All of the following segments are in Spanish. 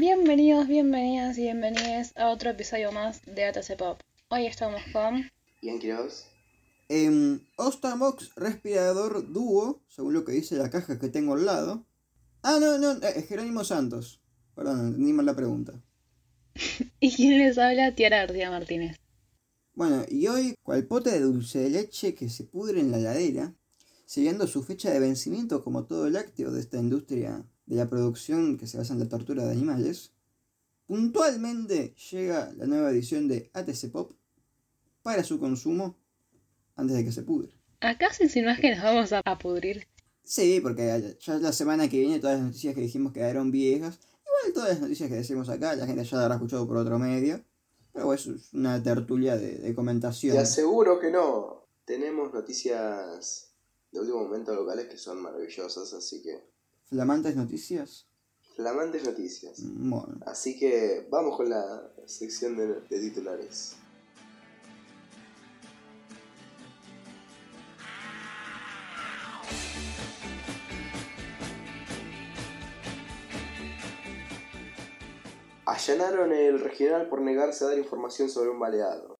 Bienvenidos, bienvenidas y bienvenidas a otro episodio más de ATC Pop. Hoy estamos con... ¿Y en Quiroz? Ostamox respirador dúo, según lo que dice la caja que tengo al lado. Ah, no, no, eh, Jerónimo Santos. Perdón, entendí mal la pregunta. ¿Y quién les habla? Tiara García Martínez. Bueno, y hoy, cual pote de dulce de leche que se pudre en la heladera, siguiendo su fecha de vencimiento como todo lácteo de esta industria de la producción que se basa en la tortura de animales, puntualmente llega la nueva edición de ATC Pop para su consumo antes de que se pudre. ¿Acá se insinúas que nos vamos a, a pudrir? Sí, porque ya la semana que viene todas las noticias que dijimos quedaron viejas. Igual todas las noticias que decimos acá, la gente ya la habrá escuchado por otro medio. Pero bueno, eso es una tertulia de, de comentación. Te aseguro que no. Tenemos noticias de último momento locales que son maravillosas, así que... ¿Flamantes noticias? Flamantes noticias. Bueno. Así que vamos con la sección de, de titulares. Allanaron el regional por negarse a dar información sobre un baleado.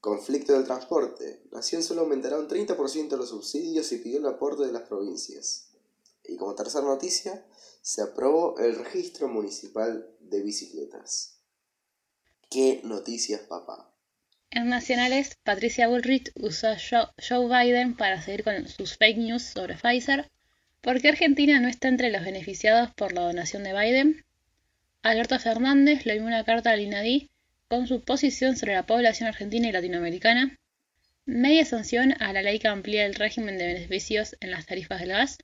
Conflicto del transporte. Nación solo aumentará un 30% los subsidios y pidió el aporte de las provincias. Y como tercera noticia, se aprobó el registro municipal de bicicletas. ¿Qué noticias, papá? En nacionales, Patricia Bullrich usó a Joe, Biden para seguir con sus fake news sobre Pfizer. ¿Por qué Argentina no está entre los beneficiados por la donación de Biden? Alberto Fernández le envió una carta al INADI con su posición sobre la población argentina y latinoamericana. Media sanción a la ley que amplía el régimen de beneficios en las tarifas del gas.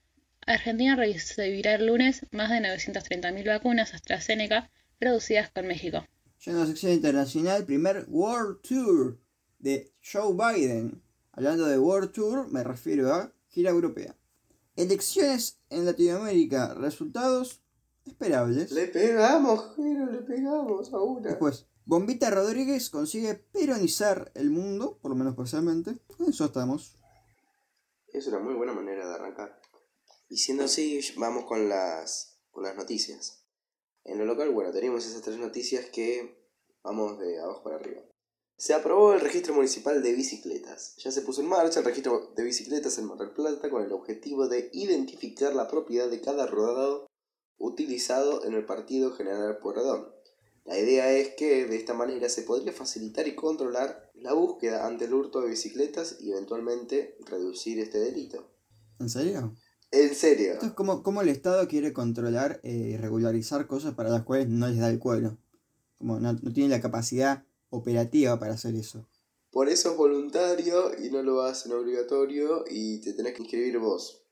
Argentina recibirá el lunes más de 930.000 vacunas AstraZeneca producidas con México. Ya en la sección internacional, primer World Tour de Joe Biden. Hablando de World Tour, me refiero a gira europea. Elecciones en Latinoamérica, resultados esperables. Le pegamos, Jero, le pegamos a una. Después, Bombita Rodríguez consigue peronizar el mundo, por lo menos parcialmente. En eso estamos. Es una muy buena manera de arrancar. Y siendo así, vamos con las, con las noticias. En lo local, bueno, tenemos esas tres noticias que vamos de abajo para arriba. Se aprobó el registro municipal de bicicletas. Ya se puso en marcha el registro de bicicletas en Mar del Plata con el objetivo de identificar la propiedad de cada rodado utilizado en el partido General Pueyrredón. La idea es que de esta manera se podría facilitar y controlar la búsqueda ante el hurto de bicicletas y eventualmente reducir este delito. ¿En serio? En serio. Esto es como, como el Estado quiere controlar eh, y regularizar cosas para las cuales no les da el cuero. Como no, no tiene la capacidad operativa para hacer eso. Por eso es voluntario y no lo hacen obligatorio y te tenés que inscribir vos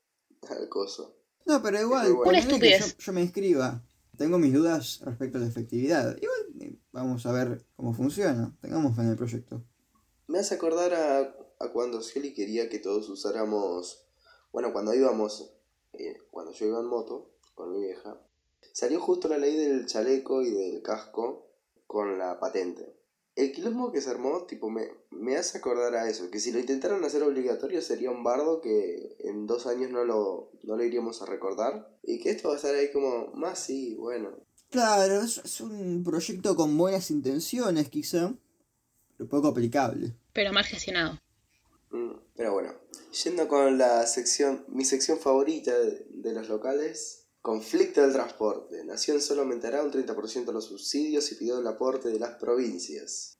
al coso. No, pero igual, Una ponele que yo me inscriba. Tengo mis dudas respecto a la efectividad. Igual eh, vamos a ver cómo funciona. Tengamos fe en el proyecto. Me hace acordar a, a cuando Shelly quería que todos usáramos. Bueno, cuando íbamos. Eh, cuando yo iba en moto con mi vieja. Salió justo la ley del chaleco y del casco con la patente. El quilombo que se armó, tipo, me, me hace acordar a eso. Que si lo intentaran hacer obligatorio sería un bardo que en dos años no lo, no lo iríamos a recordar. Y que esto va a estar ahí como, más sí, bueno. Claro, es, es un proyecto con buenas intenciones quizá, pero poco aplicable. Pero mal gestionado. Mm, Pero bueno, yendo con la sección, mi sección favorita de, los locales, conflicto del transporte. Nación solo aumentará un 30% los subsidios y pidió el aporte de las provincias.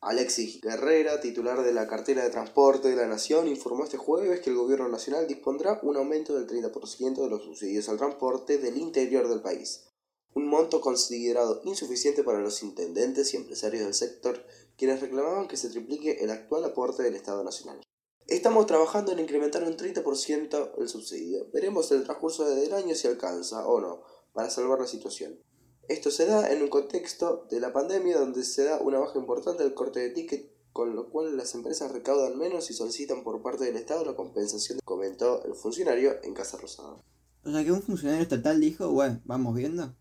Alexis Guerrera, titular de la cartera de transporte de la Nación, informó este jueves que el gobierno nacional dispondrá un aumento del 30% de los subsidios al transporte del interior del país. Un monto considerado insuficiente para los intendentes y empresarios del sector, quienes reclamaban que se triplique el actual aporte del Estado Nacional. Estamos trabajando en incrementar un 30% el subsidio. Veremos en el transcurso del año si alcanza o no para salvar la situación. Esto se da en un contexto de la pandemia donde se da una baja importante del corte de ticket, con lo cual las empresas recaudan menos y solicitan por parte del Estado la compensación, comentó el funcionario en Casa Rosada. O sea que un funcionario estatal dijo, bueno, vamos viendo.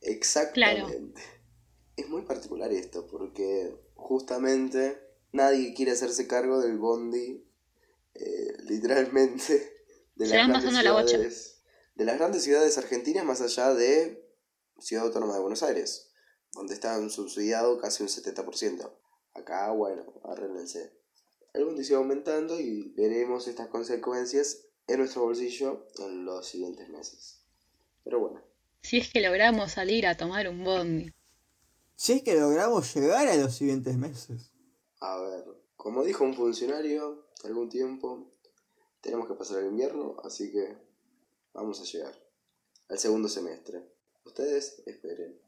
Exactamente. Es muy particular esto porque justamente nadie quiere hacerse cargo del bondi, eh, literalmente, de Se van pasando la bocha. ciudades, de las grandes ciudades argentinas más allá de Ciudad Autónoma de Buenos Aires, donde están subsidiados casi un 70%. Acá, bueno, arréglense. El mundo sigue aumentando y veremos estas consecuencias en nuestro bolsillo en los siguientes meses. Pero bueno. Si es que logramos salir a tomar un bondi. Si es que logramos llegar a los siguientes meses. A ver, como dijo un funcionario algún tiempo, tenemos que pasar el invierno, así que vamos a llegar al segundo semestre. Ustedes esperen.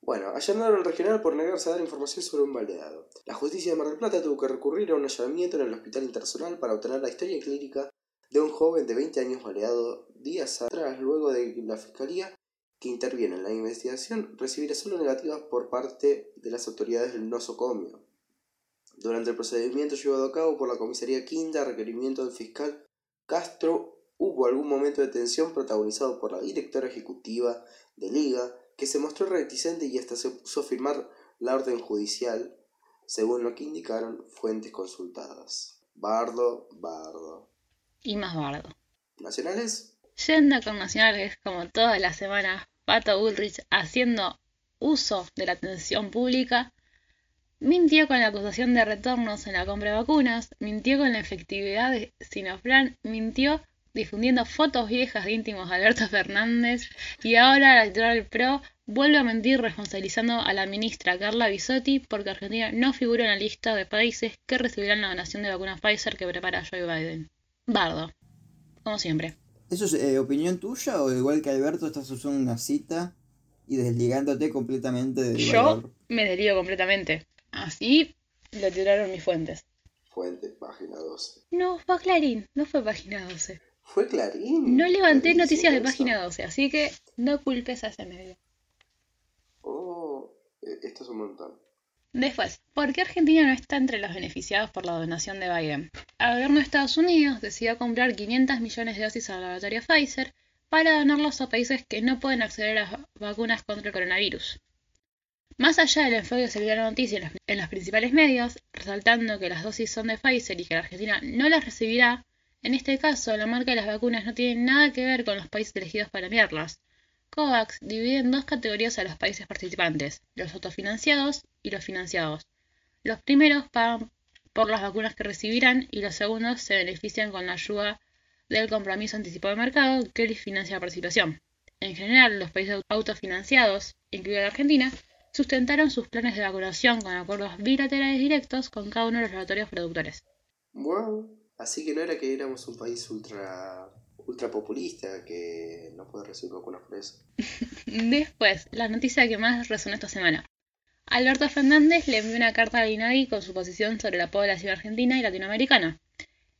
Bueno, allanaron el regional por negarse a dar información sobre un baleado. La justicia de Mar del Plata tuvo que recurrir a un allanamiento en el hospital internacional para obtener la historia clínica de un joven de 20 años baleado días atrás, luego de que la fiscalía que interviene en la investigación recibiera solo negativas por parte de las autoridades del nosocomio. Durante el procedimiento llevado a cabo por la comisaría quinta a requerimiento del fiscal Castro, hubo algún momento de tensión protagonizado por la directora ejecutiva de Liga, que se mostró reticente y hasta se puso a firmar la orden judicial, según lo que indicaron fuentes consultadas. Bardo, bardo. Y más bardo. ¿Nacionales? Yendo con nacionales, como todas las semanas, Pato Bullrich, haciendo uso de la atención pública, mintió con la acusación de retornos en la compra de vacunas, mintió con la efectividad de Sinoplan, mintió difundiendo fotos viejas de íntimos de Alberto Fernández y ahora la electoral PRO vuelve a mentir responsabilizando a la ministra Carla Bisotti porque Argentina no figura en la lista de países que recibirán la donación de vacunas Pfizer que prepara Joe Biden. Bardo, como siempre. ¿Eso es eh, opinión tuya o igual que Alberto estás usando una cita y desligándote completamente del Yo me desligo completamente. Así lo tiraron mis fuentes. Fuente, página 12. No, fue Clarín, no fue página 12. Fue Clarín. No levanté noticias de página 12, así que no culpes a ese medio. Oh, e, esto es un montón. Después, ¿por qué Argentina no está entre los beneficiados por la donación de Biden? El gobierno de Estados Unidos decidió comprar 500 millones de dosis al laboratorio Pfizer para donarlos a países que no pueden acceder a las vacunas contra el coronavirus. Más allá del enfoque que se la noticia en los, principales medios, resaltando que las dosis son de Pfizer y que la Argentina no las recibirá, en este caso la marca de las vacunas no tiene nada que ver con los países elegidos para enviarlas. COVAX divide en dos categorías a los países participantes, los autofinanciados y los financiados. Los primeros pagan por las vacunas que recibirán y los segundos se benefician con la ayuda del compromiso anticipado de mercado que les financia la participación. En general, los países autofinanciados, incluida la Argentina, sustentaron sus planes de vacunación con acuerdos bilaterales directos con cada uno de los laboratorios productores. Wow, así que no era que éramos un país ultra ultra populista que no puede recibir vacunas por eso. Después, la noticia que más resonó esta semana. Alberto Fernández le envió una carta a INADI con su posición sobre la población argentina y latinoamericana.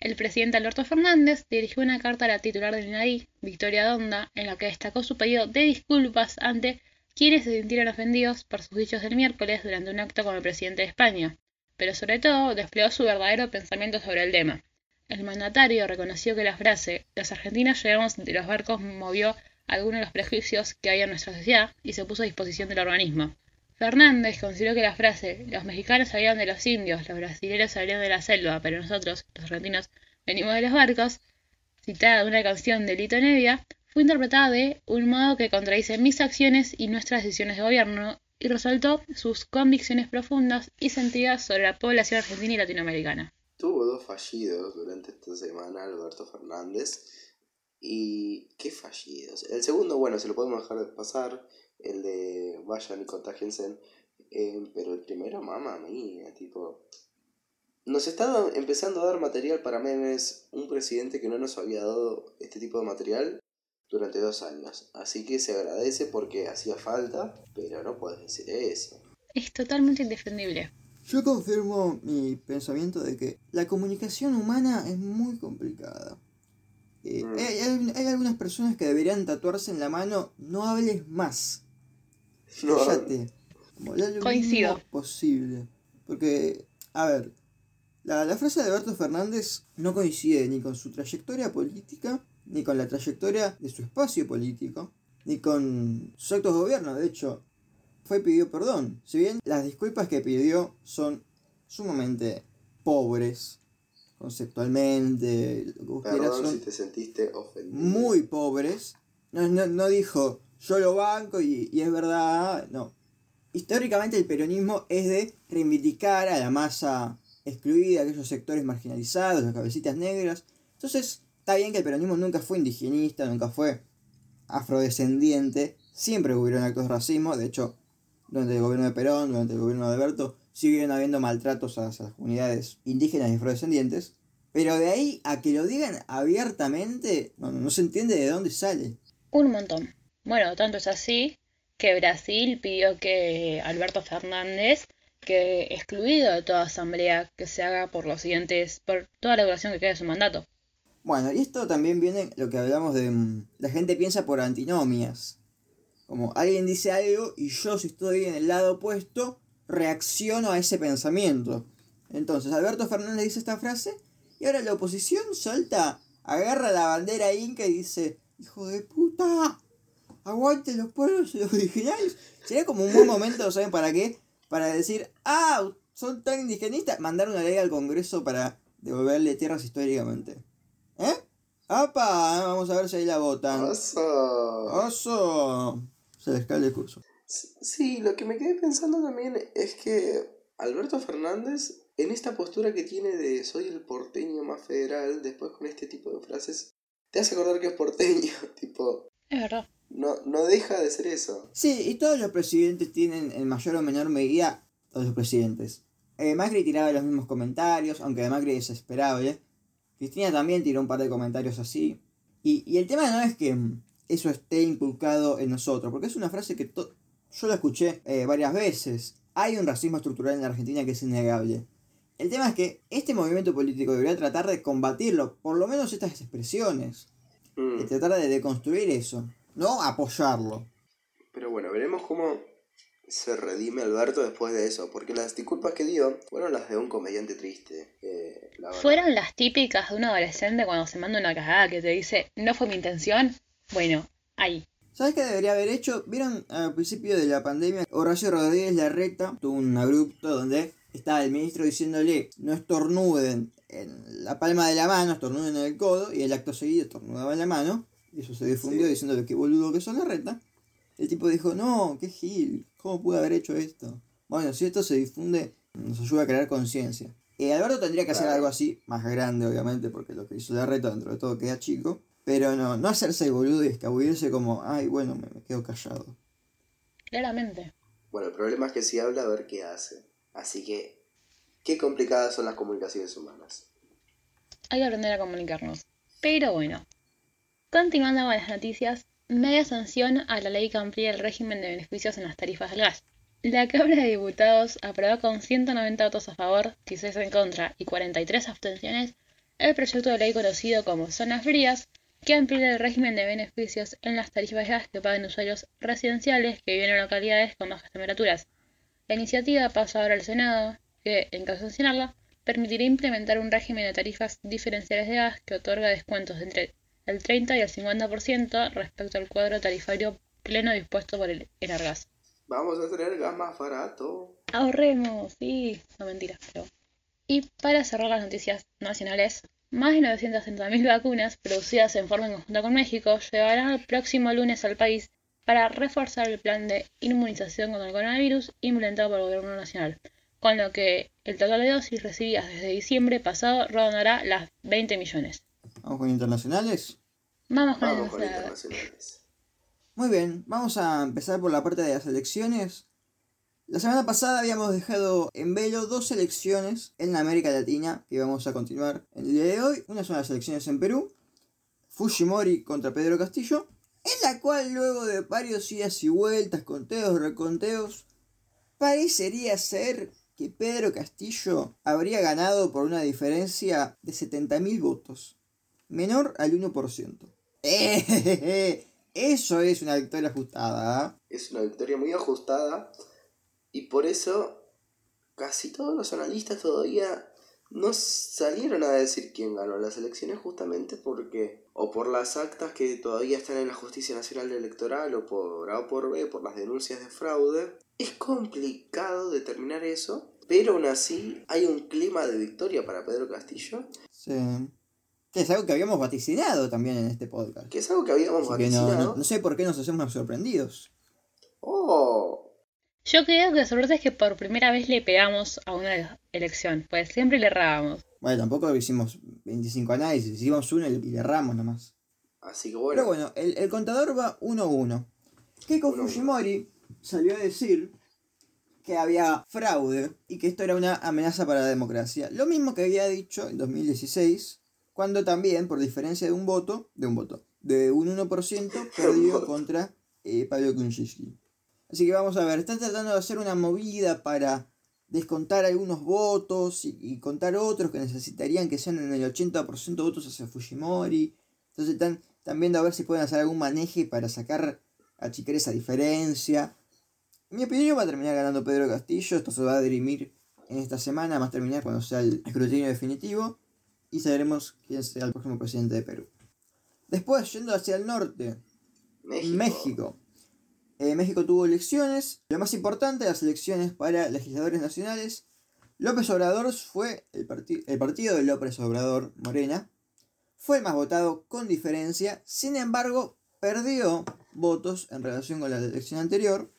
El presidente Alberto Fernández dirigió una carta a la titular del INADI, Victoria Donda, en la que destacó su pedido de disculpas ante quienes se sintieron ofendidos por sus dichos del miércoles durante un acto con el presidente de España, pero sobre todo desplegó su verdadero pensamiento sobre el tema. El mandatario reconoció que la frase Los argentinos llegamos de los barcos movió algunos de los prejuicios que hay en nuestra sociedad y se puso a disposición del organismo. Fernández consideró que la frase Los mexicanos salieron de los indios, los brasileños salieron de la selva, pero nosotros, los argentinos, venimos de los barcos, citada de una canción de Lito Nevia, fue interpretada de un modo que contradice mis acciones y nuestras decisiones de gobierno y resaltó sus convicciones profundas y sentidas sobre la población argentina y latinoamericana. Tuvo dos fallidos durante esta semana Alberto Fernández. Y qué fallidos. El segundo, bueno, se lo podemos dejar de pasar. El de vayan y contagiense. Eh, pero el primero, mamá mía, tipo. Nos está empezando a dar material para memes. Un presidente que no nos había dado este tipo de material durante dos años. Así que se agradece porque hacía falta, pero no puedes decir eso. Es totalmente indefendible. Yo confirmo mi pensamiento de que la comunicación humana es muy complicada. Eh, mm. hay, algunas personas que deberían tatuarse en la mano, no hables más. No. Cállate. Como lo Coincido. posible. Porque, a ver, la, la frase de Alberto Fernández no coincide ni con su trayectoria política, ni con la trayectoria de su espacio político, ni con sus actos de gobierno. De hecho, fue pidió perdón. Si bien las disculpas que pidió son sumamente pobres, conceptualmente, Perdón si te sentiste ofendido. Muy pobres. No, no, no dijo, yo lo banco y, y es verdad, no. Históricamente el peronismo es de reivindicar a la masa excluida, aquellos sectores marginalizados, las cabecitas negras. Entonces, está bien que el peronismo nunca fue indigenista, nunca fue afrodescendiente, siempre hubieron actos de racismo, de hecho, durante el gobierno de Perón, durante el gobierno de Alberto, siguen habiendo maltratos a las comunidades indígenas y afrodescendientes, pero de ahí a que lo digan abiertamente, no, se entiende de dónde sale. Un montón. Bueno, tanto es así que Brasil pidió que Alberto Fernández que excluido de toda asamblea que se haga por los siguientes, por toda la duración que quede de su mandato. Bueno, y esto también viene lo que hablamos de mm, la gente piensa por antinomias. Como alguien dice algo y yo si estoy en el lado opuesto, reacciono a ese pensamiento. Entonces Alberto Fernández dice esta frase y ahora la oposición salta, agarra la bandera inca y dice, hijo de puta, aguante los pueblos originales. Sería como un buen momento, ¿saben para qué? Para decir, ah, son tan indigenistas, mandar una ley al Congreso para devolverle tierras históricamente. ¿Eh? ¡Apa! Vamos a ver si ahí la votan. Oso. ¡Oso! Se les cae el discurso. Sí, lo que me quedé pensando también es que Alberto Fernández, en esta postura que tiene de soy el porteño más federal, después con este tipo de frases, te hace acordar que es porteño, tipo... Es verdad. No, no deja de ser eso. Sí, y todos los presidentes tienen en mayor o menor medida, todos los presidentes. Eh, Macri tiraba los mismos comentarios, aunque de Macri es esperable. Cristina también tiró un par de comentarios así. Y, y el tema no es que mm, eso esté inculcado en nosotros, porque es una frase que yo la escuché eh, varias veces. Hay un racismo estructural en la Argentina que es innegable. El tema es que este movimiento político debería tratar de combatirlo, por lo menos estas expresiones. Mm. De tratar de deconstruir eso, no apoyarlo. Pero bueno, veremos cómo se redime Alberto después de eso, porque las disculpas que dio fueron las de un comediante triste. eh, la. Fueron las típicas de un adolescente cuando se manda una cagada que te dice, no fue mi intención. Bueno, ahí. ¿Sabes qué debería haber hecho? ¿Vieron al principio de la pandemia? Horacio Rodríguez Larreta tuvo un abrupto donde estaba el ministro diciéndole no estornuden en la palma de la mano, estornuden en el codo, y el acto seguido estornudaba en la mano, y eso se difundió Sí. diciéndole que boludo que son Larreta. El tipo dijo, no, qué gil, ¿cómo pude haber hecho esto? Bueno, si esto se difunde, nos ayuda a crear conciencia. Eh, Alberto tendría que hacer algo así, más grande obviamente, porque lo que hizo Larreta dentro de todo queda chico. Pero no, no hacerse el boludo y escabullirse como, ay, bueno, me, me quedo callado. Claramente. Bueno, el problema es que si habla, a ver qué hace. Así que, qué complicadas son las comunicaciones humanas. Hay que aprender a comunicarnos. Pero bueno. Continuando con las noticias, media sanción a la ley que amplía el régimen de beneficios en las tarifas del gas. La Cámara de Diputados aprobó con 190 votos a favor, 16 en contra y 43 abstenciones el proyecto de ley conocido como Zonas Frías, que amplía el régimen de beneficios en las tarifas gas que pagan usuarios residenciales que viven en localidades con bajas temperaturas. La iniciativa pasa ahora al Senado, que, en caso de sancionarla, permitirá implementar un régimen de tarifas diferenciales de gas que otorga descuentos de entre el 30 y el 50% respecto al cuadro tarifario pleno dispuesto por el Enargas. Vamos a tener gas más barato. Ahorremos, sí, no mentira, pero... Y para cerrar las noticias nacionales, más de 930.000 vacunas producidas en forma conjunta con México llegarán el próximo lunes al país para reforzar el plan de inmunización contra el coronavirus implementado por el Gobierno Nacional, con lo que el total de dosis recibidas desde diciembre pasado rondará las 20 millones. ¿Vamos con internacionales? Vamos con Vamos con internacionales. Muy bien, vamos a empezar por la parte de las elecciones. La semana pasada habíamos dejado en velo dos elecciones en América Latina que vamos a continuar en el día de hoy. Una son las elecciones en Perú, Fujimori contra Pedro Castillo, en la cual luego de varios idas y vueltas, conteos, reconteos, parecería ser que Pedro Castillo habría ganado por una diferencia de 70.000 votos, menor al 1%. ¡Eh! Eso es una victoria ajustada. ¿ah? Es una victoria muy ajustada y por eso casi todos los analistas todavía no salieron a decir quién ganó las elecciones justamente porque o por las actas que todavía están en la Justicia Nacional Electoral o por A o por B, por las denuncias de fraude. Es complicado determinar eso, pero aún así hay un clima de victoria para Pedro Castillo. Sí. Que es algo que habíamos vaticinado también en este podcast. Que es algo que habíamos Así que no, vaticinado. no- no sé por qué nos hacemos sorprendidos. Oh, Yo creo que suerte es que por primera vez le pegamos a una elección, pues siempre le errábamos. Bueno, tampoco hicimos 25 análisis, hicimos uno y le erramos nomás. así que bueno. Pero bueno, el, el contador va 1-1. Keiko 1-1. Fujimori salió a decir que había fraude y que esto era una amenaza para la democracia. Lo mismo que había dicho en 2016, cuando también, por diferencia de un voto, de un voto, de un 1%, perdió contra eh, Pablo Kuczynski. Así que vamos a ver, están tratando de hacer una movida para descontar algunos votos y, y contar otros que necesitarían que sean en el 80% votos hacia Fujimori. Entonces están, están viendo a ver si pueden hacer algún maneje para sacar, achicar esa diferencia. En mi opinión va a terminar ganando Pedro Castillo, esto se va a dirimir en esta semana, más terminar cuando sea el escrutinio definitivo y sabremos quién será el próximo presidente de Perú. Después, yendo hacia el norte, México. México. Eh, México tuvo elecciones. Lo más importante, las elecciones para legisladores nacionales. López Obrador fue el, parti- el partido de López Obrador, Morena. Fue el más votado con diferencia. Sin embargo, perdió votos en relación con la elección anterior.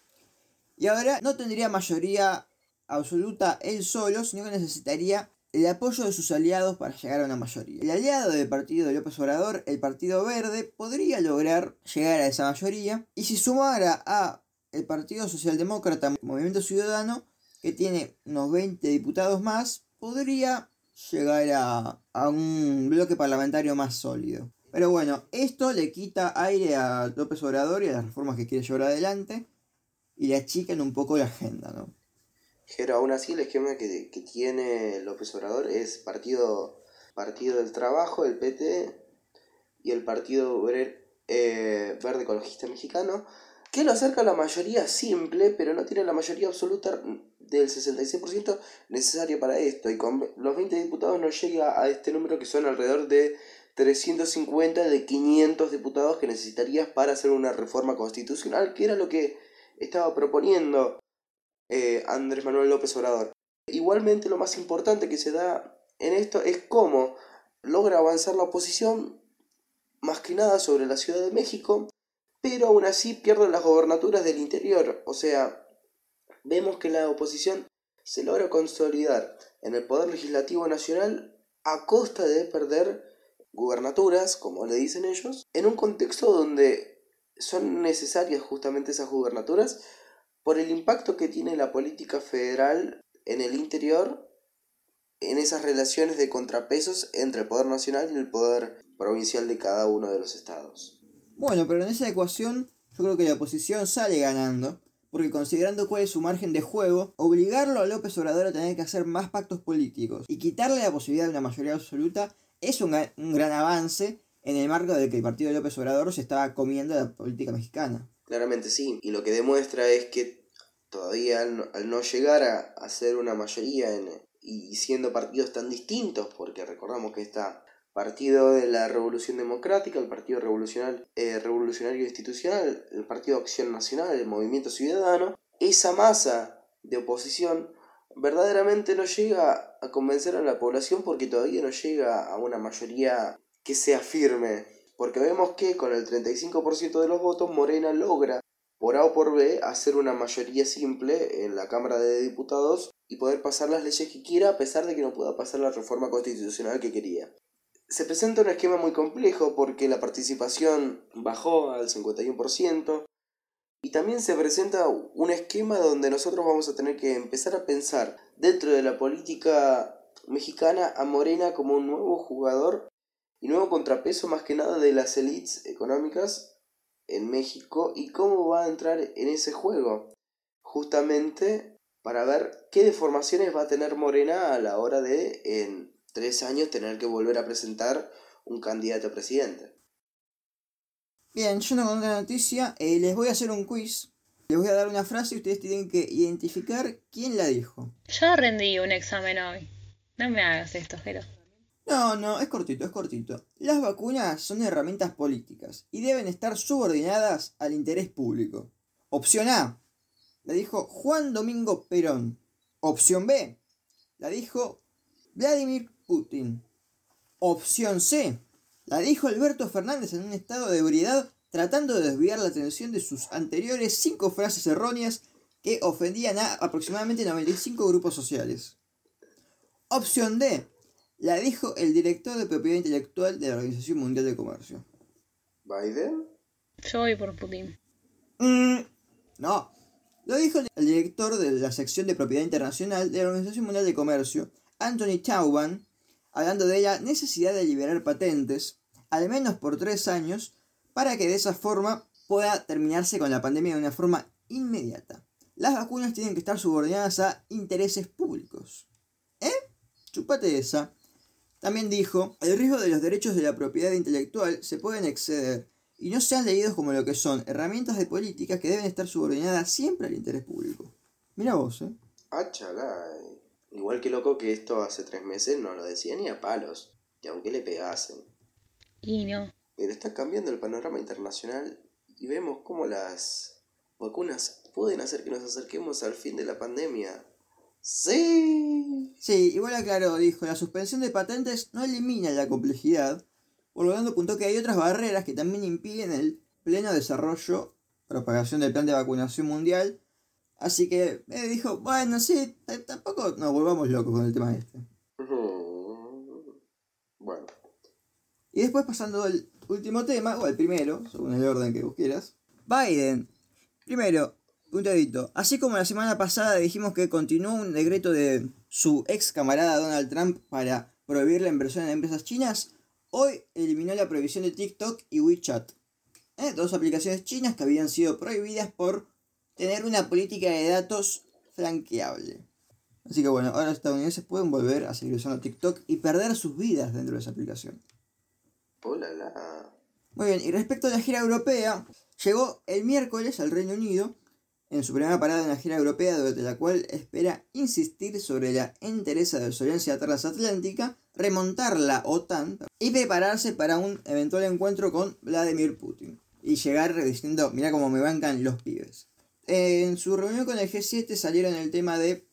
Y ahora no tendría mayoría absoluta él solo, sino que necesitaría el apoyo de sus aliados para llegar a una mayoría. El aliado del partido de López Obrador, el Partido Verde, podría lograr llegar a esa mayoría y si sumara a el Partido Socialdemócrata Movimiento Ciudadano, que tiene unos 20 diputados más, podría llegar a, a un bloque parlamentario más sólido. Pero bueno, esto le quita aire a López Obrador y a las reformas que quiere llevar adelante y le achican un poco la agenda, ¿no? Pero aún así el esquema que, que tiene López Obrador es partido, partido del Trabajo, el PT, y el Partido Obrero- eh, Verde Ecologista Mexicano, que lo acerca a la mayoría simple, pero no tiene la mayoría absoluta del 66% necesario para esto. Y con los 20 diputados no llega a este número que son alrededor de 350 de 500 diputados que necesitarías para hacer una reforma constitucional, que era lo que estaba proponiendo eh, Andrés Manuel López Obrador. Igualmente lo más importante que se da en esto es cómo logra avanzar la oposición, más que nada sobre la Ciudad de México, pero aún así pierde las gobernaturas del interior. O sea, vemos que la oposición se logra consolidar en el Poder Legislativo Nacional a costa de perder gubernaturas, como le dicen ellos, en un contexto donde son necesarias justamente esas gubernaturas por el impacto que tiene la política federal en el interior en esas relaciones de contrapesos entre el poder nacional y el poder provincial de cada uno de los estados. Bueno, pero en esa ecuación yo creo que la oposición sale ganando, porque considerando cuál es su margen de juego, obligarlo a López Obrador a tener que hacer más pactos políticos y quitarle la posibilidad de una mayoría absoluta es un, gran avance en el marco de que el partido de López Obrador se estaba comiendo la política mexicana. Claramente sí, y lo que demuestra es que todavía al no, llegar a hacer una mayoría en, y siendo partidos tan distintos, porque recordamos que está Partido de la Revolución Democrática, el Partido Revolucionario, eh, Revolucionario Institucional, el Partido Acción Nacional, el Movimiento Ciudadano, esa masa de oposición verdaderamente no llega a convencer a la población porque todavía no llega a una mayoría que sea firme. Porque vemos que con el 35% de los votos Morena logra por A o por B hacer una mayoría simple en la Cámara de Diputados y poder pasar las leyes que quiera a pesar de que no pueda pasar la reforma constitucional que quería. Se presenta un esquema muy complejo porque la participación bajó al 51% y también se presenta un esquema donde nosotros vamos a tener que empezar a pensar dentro de la política mexicana a Morena como un nuevo jugador y nuevo contrapeso más que nada de las élites económicas en México y cómo va a entrar en ese juego. Justamente para ver qué deformaciones va a tener Morena a la hora de en tres años tener que volver a presentar un candidato a presidente. Bien, yo no con la noticia, eh, les voy a hacer un quiz. Les voy a dar una frase y ustedes tienen que identificar quién la dijo. Yo rendí un examen hoy. No me hagas esto, Jero. No, no, es cortito, es cortito. Las vacunas son herramientas políticas y deben estar subordinadas al interés público. Opción A, la dijo Juan Domingo Perón. Opción B, la dijo Vladimir Putin. Opción C. La dijo Alberto Fernández en un estado de ebriedad tratando de desviar la atención de sus anteriores cinco frases erróneas que ofendían a aproximadamente 95 grupos sociales. Opción D. La dijo el director de propiedad intelectual de la Organización Mundial de Comercio. ¿Biden? Yo voy por Putin. Mm, no. Lo dijo el director de la sección de propiedad internacional de la Organización Mundial de Comercio, Anthony Tauban, hablando de la necesidad de liberar patentes, al menos por tres años, para que de esa forma pueda terminarse con la pandemia de una forma inmediata. Las vacunas tienen que estar subordinadas a intereses públicos. ¿Eh? Chupate esa. También dijo, el riesgo de los derechos de la propiedad intelectual se pueden exceder y no sean leídos como lo que son herramientas de política que deben estar subordinadas siempre al interés público. Mira vos, ¿eh? Ah, chalay. Igual que loco que esto hace tres meses no lo decía ni a palos. Y aunque le pegasen. Y no. Pero está cambiando el panorama internacional y vemos cómo las vacunas pueden hacer que nos acerquemos al fin de la pandemia. Sí. Sí, igual aclaró, dijo, la suspensión de patentes no elimina la complejidad, por lo tanto apuntó que hay otras barreras que también impiden el pleno desarrollo, propagación del plan de vacunación mundial, así que me dijo, bueno, sí, tampoco nos volvamos locos con el tema este. Bueno. Y después pasando al último tema, o al primero, según el orden que vos quieras. Biden. Primero, un dedito. Así como la semana pasada dijimos que continuó un decreto de su ex camarada Donald Trump para prohibir la inversión en empresas chinas, hoy eliminó la prohibición de TikTok y WeChat. ¿eh? Dos aplicaciones chinas que habían sido prohibidas por tener una política de datos franqueable. Así que bueno, ahora los estadounidenses pueden volver a seguir usando TikTok y perder sus vidas dentro de esa aplicación. Muy bien, y respecto a la gira europea, llegó el miércoles al Reino Unido en su primera parada en la gira europea, durante la cual espera insistir sobre la entereza de su alianza transatlántica, remontar la OTAN y prepararse para un eventual encuentro con Vladimir Putin. Y llegar diciendo, mira cómo me bancan los pibes. En su reunión con el G7 salieron el tema de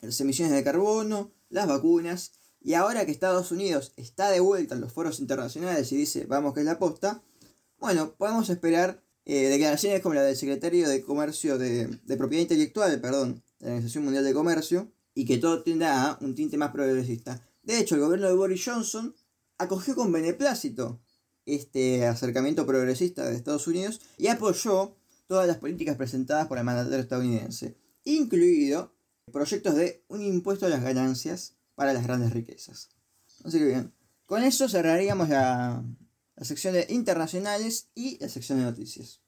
las emisiones de carbono, las vacunas y ahora que Estados Unidos está de vuelta en los foros internacionales y dice, vamos que es la posta, bueno, podemos esperar eh, declaraciones como la del secretario de Comercio de, Propiedad Intelectual, perdón, de la Organización Mundial de Comercio, y que todo tienda a un tinte más progresista. De hecho, el gobierno de Boris Johnson acogió con beneplácito este acercamiento progresista de Estados Unidos y apoyó todas las políticas presentadas por el mandatario estadounidense, incluido proyectos de un impuesto a las ganancias para las grandes riquezas. Así que bien, con eso cerraríamos la, la sección de internacionales y la sección de noticias.